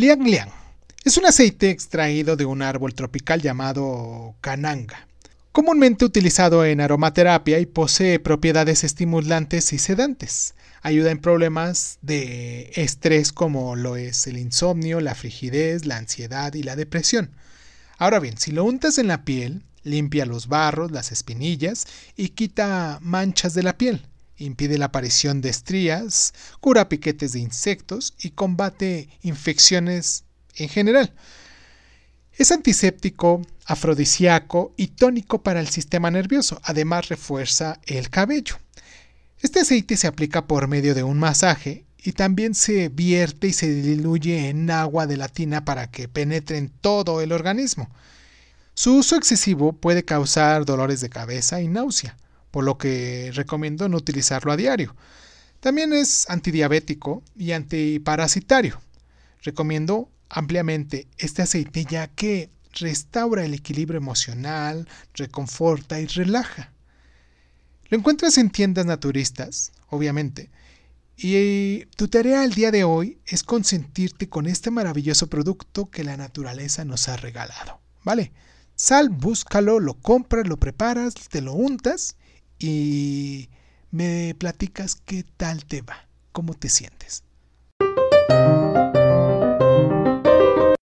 Liang Liang es un aceite extraído de un árbol tropical llamado cananga, comúnmente utilizado en aromaterapia y posee propiedades estimulantes y sedantes. Ayuda en problemas de estrés como lo es el insomnio, la frigidez, la ansiedad y la depresión. Ahora bien, si lo untas en la piel, limpia los barros, las espinillas y quita manchas de la piel impide la aparición de estrías, cura piquetes de insectos y combate infecciones en general. Es antiséptico, afrodisíaco y tónico para el sistema nervioso. Además refuerza el cabello. Este aceite se aplica por medio de un masaje y también se vierte y se diluye en agua de la tina para que penetre en todo el organismo. Su uso excesivo puede causar dolores de cabeza y náusea por lo que recomiendo no utilizarlo a diario. También es antidiabético y antiparasitario. Recomiendo ampliamente este aceite ya que restaura el equilibrio emocional, reconforta y relaja. Lo encuentras en tiendas naturistas, obviamente, y tu tarea al día de hoy es consentirte con este maravilloso producto que la naturaleza nos ha regalado. ¿Vale? Sal, búscalo, lo compras, lo preparas, te lo untas y me platicas qué tal te va, cómo te sientes.